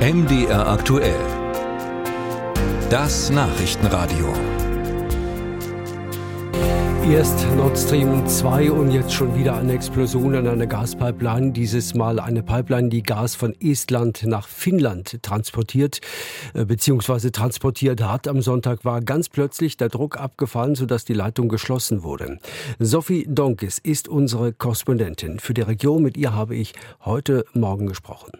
MDR aktuell. Das Nachrichtenradio. Erst Nord Stream 2 und jetzt schon wieder eine Explosion an einer Gaspipeline. Dieses Mal eine Pipeline, die Gas von Estland nach Finnland transportiert äh, bzw. transportiert hat. Am Sonntag war ganz plötzlich der Druck abgefallen, sodass die Leitung geschlossen wurde. Sophie Donkes ist unsere Korrespondentin für die Region. Mit ihr habe ich heute Morgen gesprochen.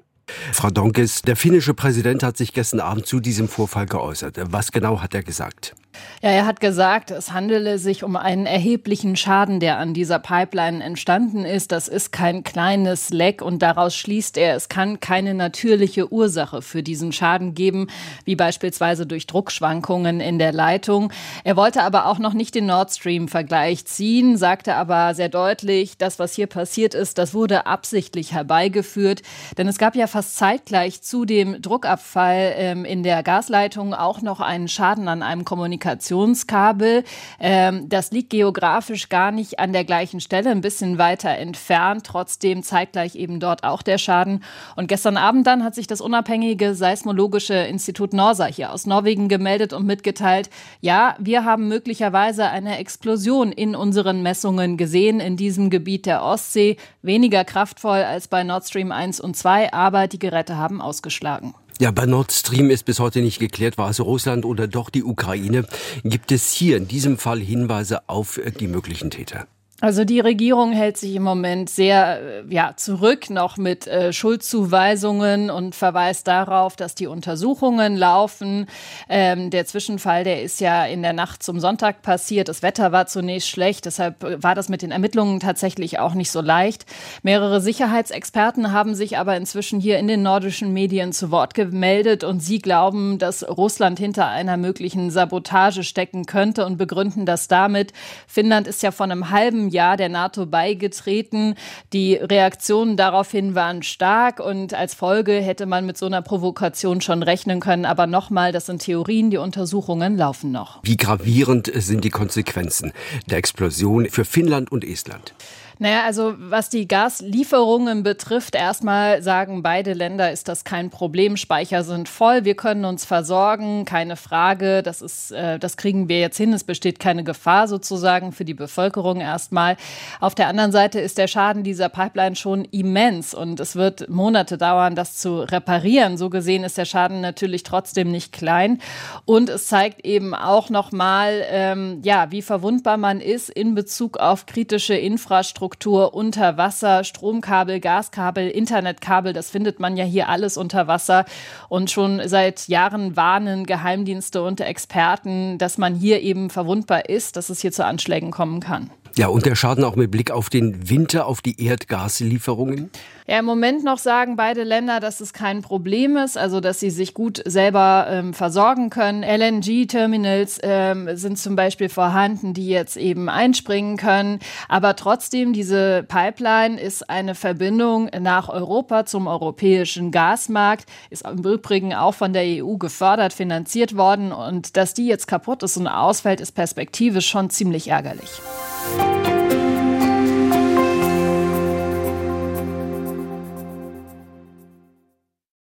Frau Donkes, der finnische Präsident hat sich gestern Abend zu diesem Vorfall geäußert. Was genau hat er gesagt? Ja, er hat gesagt, es handele sich um einen erheblichen Schaden, der an dieser Pipeline entstanden ist. Das ist kein kleines Leck und daraus schließt er, es kann keine natürliche Ursache für diesen Schaden geben, wie beispielsweise durch Druckschwankungen in der Leitung. Er wollte aber auch noch nicht den Nord Stream-Vergleich ziehen, sagte aber sehr deutlich, das, was hier passiert ist, das wurde absichtlich herbeigeführt. Denn es gab ja fast zeitgleich zu dem Druckabfall ähm, in der Gasleitung auch noch einen Schaden an einem Kommunikations Kommunikationskabel. Ähm, das liegt geografisch gar nicht an der gleichen Stelle, ein bisschen weiter entfernt. Trotzdem zeitgleich eben dort auch der Schaden. Und gestern Abend dann hat sich das unabhängige seismologische Institut Norsa hier aus Norwegen gemeldet und mitgeteilt, ja, wir haben möglicherweise eine Explosion in unseren Messungen gesehen in diesem Gebiet der Ostsee. Weniger kraftvoll als bei Nord Stream 1 und 2, aber die Geräte haben ausgeschlagen. Ja, bei Nord Stream ist bis heute nicht geklärt, war es Russland oder doch die Ukraine. Gibt es hier in diesem Fall Hinweise auf die möglichen Täter? Also die Regierung hält sich im Moment sehr äh, ja, zurück noch mit äh, Schuldzuweisungen und verweist darauf, dass die Untersuchungen laufen. Ähm, der Zwischenfall, der ist ja in der Nacht zum Sonntag passiert. Das Wetter war zunächst schlecht, deshalb äh, war das mit den Ermittlungen tatsächlich auch nicht so leicht. Mehrere Sicherheitsexperten haben sich aber inzwischen hier in den nordischen Medien zu Wort gemeldet und sie glauben, dass Russland hinter einer möglichen Sabotage stecken könnte und begründen das damit. Finnland ist ja von einem halben Jahr der NATO beigetreten. Die Reaktionen daraufhin waren stark und als Folge hätte man mit so einer Provokation schon rechnen können. Aber nochmal, das sind Theorien, die Untersuchungen laufen noch. Wie gravierend sind die Konsequenzen der Explosion für Finnland und Estland? Naja, also was die Gaslieferungen betrifft, erstmal sagen beide Länder, ist das kein Problem. Speicher sind voll, wir können uns versorgen, keine Frage. Das ist, äh, das kriegen wir jetzt hin. Es besteht keine Gefahr sozusagen für die Bevölkerung erstmal. Auf der anderen Seite ist der Schaden dieser Pipeline schon immens und es wird Monate dauern, das zu reparieren. So gesehen ist der Schaden natürlich trotzdem nicht klein und es zeigt eben auch noch mal, ähm, ja, wie verwundbar man ist in Bezug auf kritische Infrastruktur Infrastruktur unter Wasser, Stromkabel, Gaskabel, Internetkabel, das findet man ja hier alles unter Wasser. Und schon seit Jahren warnen Geheimdienste und Experten, dass man hier eben verwundbar ist, dass es hier zu Anschlägen kommen kann. Ja, und der Schaden auch mit Blick auf den Winter, auf die Erdgaslieferungen? Ja, im Moment noch sagen beide Länder, dass es kein Problem ist, also dass sie sich gut selber ähm, versorgen können. LNG-Terminals ähm, sind zum Beispiel vorhanden, die jetzt eben einspringen können. Aber trotzdem, diese Pipeline ist eine Verbindung nach Europa zum europäischen Gasmarkt, ist im Übrigen auch von der EU gefördert, finanziert worden. Und dass die jetzt kaputt ist und ausfällt, ist perspektivisch schon ziemlich ärgerlich.